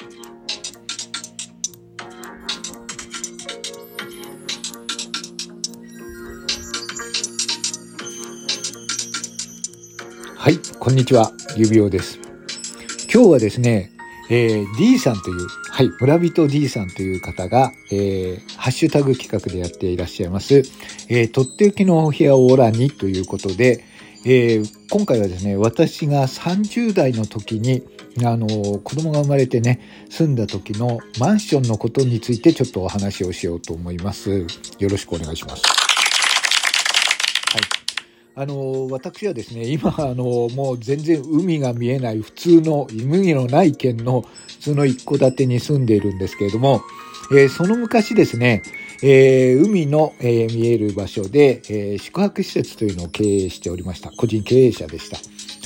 はい、こんにちは、指輪です。今日はですね、えー、D さんという、はい、村人 D さんという方が、えー、ハッシュタグ企画でやっていらっしゃいます、えー、とっておきのお部屋をオラにということで、えー、今回はですね、私が30代の時に、あの、子供が生まれてね、住んだ時のマンションのことについてちょっとお話をしようと思います。よろしくお願いしますはい。あの、私はですね、今、あの、もう全然海が見えない普通の、海のない県の普通の一戸建てに住んでいるんですけれども、えー、その昔ですね、えー、海の、えー、見える場所で、え宿泊施設というのを経営しておりました。個人経営者でした。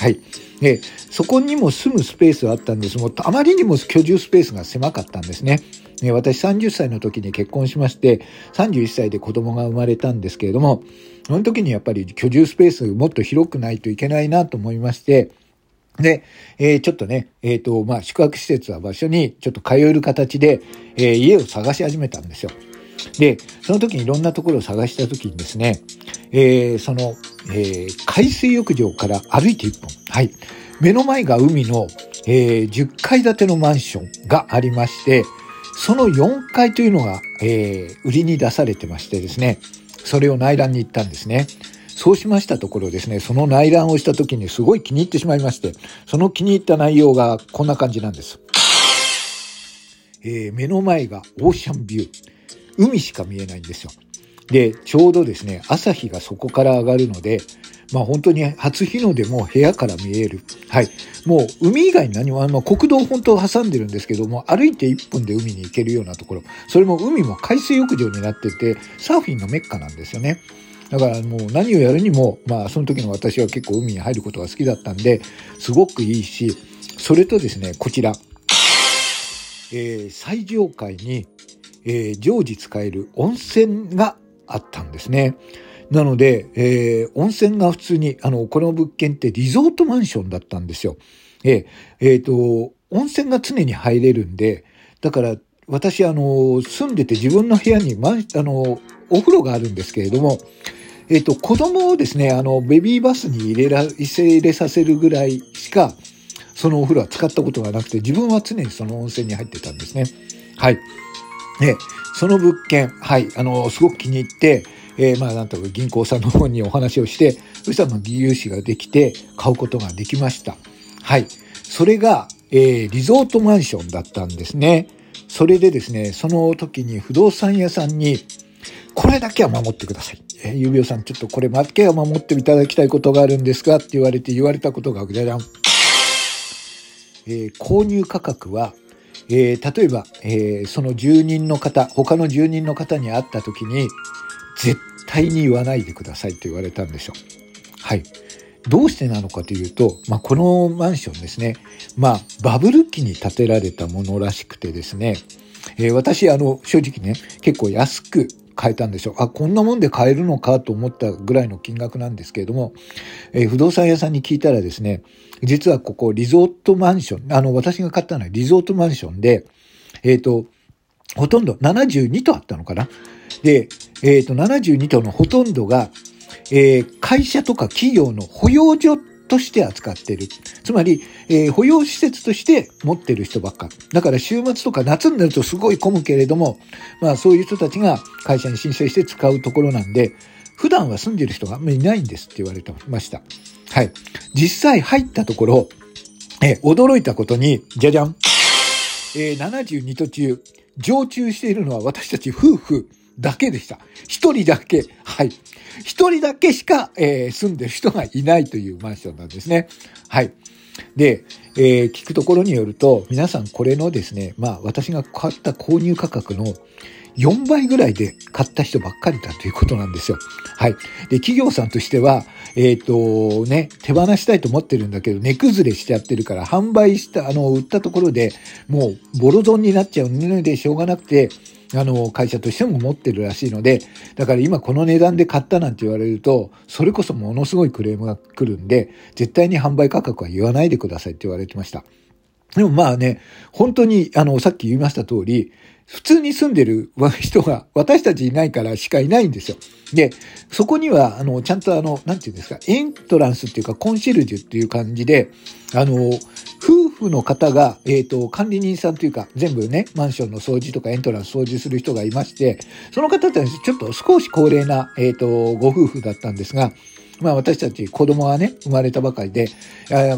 はい。で、そこにも住むスペースはあったんですもあまりにも居住スペースが狭かったんですね。ね私30歳の時に結婚しまして、31歳で子供が生まれたんですけれども、その時にやっぱり居住スペースもっと広くないといけないなと思いまして、で、えー、ちょっとね、えっ、ー、と、まあ、宿泊施設は場所にちょっと通える形で、えー、家を探し始めたんですよ。で、その時にいろんなところを探した時にですね、えー、その、えー、海水浴場から歩いて1本。はい。目の前が海の、えー、10階建てのマンションがありまして、その4階というのが、えー、売りに出されてましてですね、それを内覧に行ったんですね。そうしましたところですね、その内覧をした時にすごい気に入ってしまいまして、その気に入った内容がこんな感じなんです。えー、目の前がオーシャンビュー。海しか見えないんですよ。で、ちょうどですね、朝日がそこから上がるので、まあ本当に初日の出も部屋から見える。はい。もう海以外に何も、あの国道本当挟んでるんですけども、歩いて1分で海に行けるようなところ。それも海も海水浴場になってて、サーフィンのメッカなんですよね。だからもう何をやるにも、まあその時の私は結構海に入ることが好きだったんで、すごくいいし、それとですね、こちら。えー、最上階に、えー、常時使える温泉があったんですね。なので、えー、温泉が普通に、あの、この物件ってリゾートマンションだったんですよ。えー、えー、と、温泉が常に入れるんで、だから、私、あの、住んでて自分の部屋に、ま、あの、お風呂があるんですけれども、えっ、ー、と、子供をですね、あの、ベビーバスに入れら、入れさせるぐらいしか、そのお風呂は使ったことがなくて、自分は常にその温泉に入ってたんですね。はい。で、その物件、はい、あの、すごく気に入って、えー、まあ、なんとか銀行さんの方にお話をして、そしたら、まあ、融資ができて、買うことができました。はい。それが、えー、リゾートマンションだったんですね。それでですね、その時に不動産屋さんに、これだけは守ってください。えー、指輪さん、ちょっとこれだけは守っていただきたいことがあるんですが、って言われて言われたことが、じゃじゃん。えー、購入価格は、えー、例えば、えー、その住人の方、他の住人の方に会った時に、絶対に言わないでくださいと言われたんですよ。はい。どうしてなのかというと、まあ、このマンションですね、まあ、バブル期に建てられたものらしくてですね、えー、私、あの、正直ね、結構安く買えたんですよ。あ、こんなもんで買えるのかと思ったぐらいの金額なんですけれども、えー、不動産屋さんに聞いたらですね、実はここリゾートマンション、あの、私が買ったのはリゾートマンションで、えっ、ー、と、ほとんど72とあったのかな？で、えっ、ー、と、72棟のほとんどが、えー、会社とか企業の保養所として扱ってる。つまり、えー、保養施設として持ってる人ばっか。だから週末とか夏になるとすごい混むけれども、まあそういう人たちが会社に申請して使うところなんで、普段は住んでる人があんまりいないんですって言われてました。はい。実際入ったところ、え、驚いたことに、じゃじゃん。えー、72途中、常駐しているのは私たち夫婦だけでした。一人だけ。はい。一人だけしか、えー、住んでる人がいないというマンションなんですね。はい。で、えー、聞くところによると、皆さんこれのですね、まあ私が買った購入価格の4倍ぐらいで買った人ばっかりだということなんですよ。はい。で、企業さんとしては、えっ、ー、と、ね、手放したいと思ってるんだけど、値崩れしちゃってるから、販売した、あの、売ったところでもうボロ損になっちゃうのでしょうがなくて、あの、会社としても持ってるらしいので、だから今この値段で買ったなんて言われると、それこそものすごいクレームが来るんで、絶対に販売価格は言わないでくださいって言われてました。でもまあね、本当に、あの、さっき言いました通り、普通に住んでる 人が私たちいないからしかいないんですよ。で、そこには、あの、ちゃんとあの、なんていうんですか、エントランスっていうかコンシェルジュっていう感じで、あの、夫婦の方が、えっ、ー、と、管理人さんというか、全部ね、マンションの掃除とかエントランス掃除する人がいまして、その方たちちょっと少し高齢な、えっ、ー、と、ご夫婦だったんですが、まあ私たち子供がね、生まれたばかりで、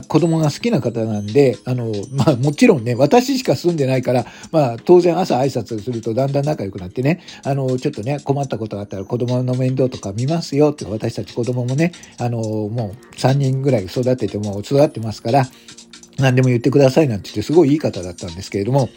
子供が好きな方なんで、あの、まあもちろんね、私しか住んでないから、まあ当然朝挨拶するとだんだん仲良くなってね、あの、ちょっとね、困ったことがあったら子供の面倒とか見ますよって、私たち子供もね、あの、もう3人ぐらい育てても育ってますから、何でも言ってくださいなんて言ってすごいいい方だったんですけれども、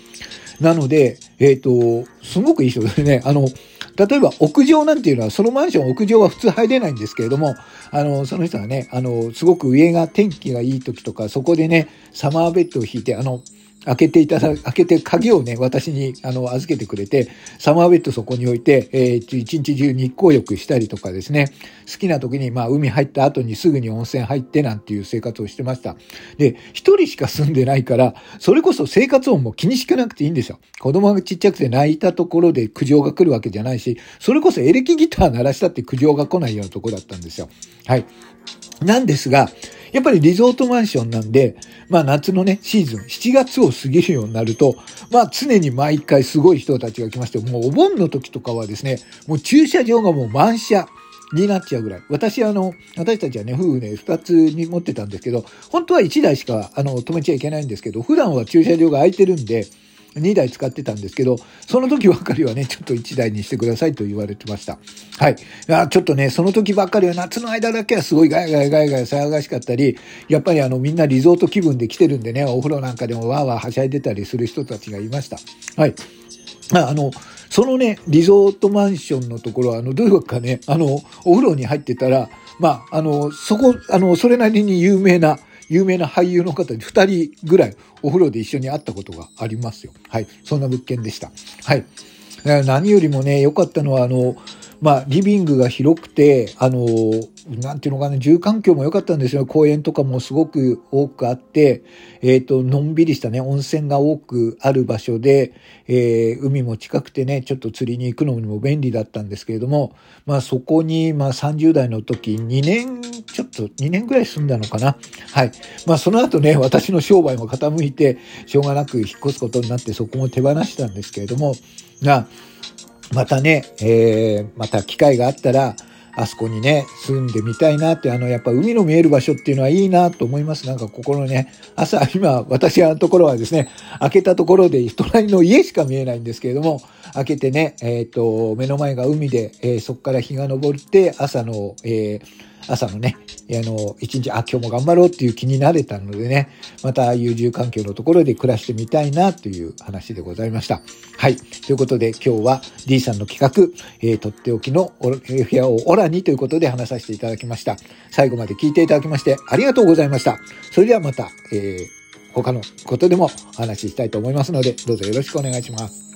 なので、えっ、ー、と、すごくいい人ですね。あの、例えば屋上なんていうのは、そのマンション屋上は普通入れないんですけれども、あの、その人はね、あの、すごく上が天気がいい時とか、そこでね、サマーベッドを引いて、あの、開けていただ、開けて鍵をね、私に、あの、預けてくれて、サマーベッドそこに置いて、えー、一日中日光浴したりとかですね、好きな時に、まあ、海入った後にすぐに温泉入ってなんていう生活をしてました。で、一人しか住んでないから、それこそ生活音も気にしかなくていいんですよ。子供がちっちゃくて泣いたところで苦情が来るわけじゃないし、それこそエレキギター鳴らしたって苦情が来ないようなとこだったんですよ。はい。なんですが、やっぱりリゾートマンションなんで、まあ夏のね、シーズン、7月を過ぎるようになると、まあ常に毎回すごい人たちが来まして、もうお盆の時とかはですね、もう駐車場がもう満車。になっちゃうぐらい。私、あの、私たちはね、夫婦ね、二つに持ってたんですけど、本当は一台しか、あの、止めちゃいけないんですけど、普段は駐車場が空いてるんで、2台使ってたんですけど、その時ばかりはね、ちょっと1台にしてくださいと言われてました。はい。あちょっとね、その時ばっかりは夏の間だけはすごいガヤガヤガヤガヤ騒がしかったり、やっぱりあのみんなリゾート気分で来てるんでね、お風呂なんかでもわーわーはしゃいでたりする人たちがいました。はい。あの、そのね、リゾートマンションのところは、あの、どういうかね、あの、お風呂に入ってたら、まあ、あの、そこ、あの、それなりに有名な、有名な俳優の方に2人ぐらいお風呂で一緒に会ったことがありますよ。はい。そんな物件でした。はい。何よりもね、良かったのは、あの、まあ、リビングが広くて、あの、なんていうのかな、住環境も良かったんですよ。公園とかもすごく多くあって、えっ、ー、と、のんびりしたね、温泉が多くある場所で、えー、海も近くてね、ちょっと釣りに行くのにも便利だったんですけれども、まあ、そこに、まあ、30代の時、2年、ちょっと2年ぐらい住んだのかな。はい。まあ、その後ね、私の商売も傾いて、しょうがなく引っ越すことになって、そこも手放したんですけれども、が、またね、えー、また機会があったら、あそこにね、住んでみたいなって、あの、やっぱ海の見える場所っていうのはいいなと思います。なんか心ね、朝、今、私のところはですね、開けたところで隣の家しか見えないんですけれども、開けてね、えっ、ー、と、目の前が海で、えー、そこから日が昇って、朝の、えー、朝のね、あの、一日、あ、今日も頑張ろうっていう気になれたのでね、また優柔環境のところで暮らしてみたいなという話でございました。はい。ということで今日は D さんの企画、えー、とっておきのお部屋をオラにということで話させていただきました。最後まで聞いていただきましてありがとうございました。それではまた、えー、他のことでもお話ししたいと思いますので、どうぞよろしくお願いします。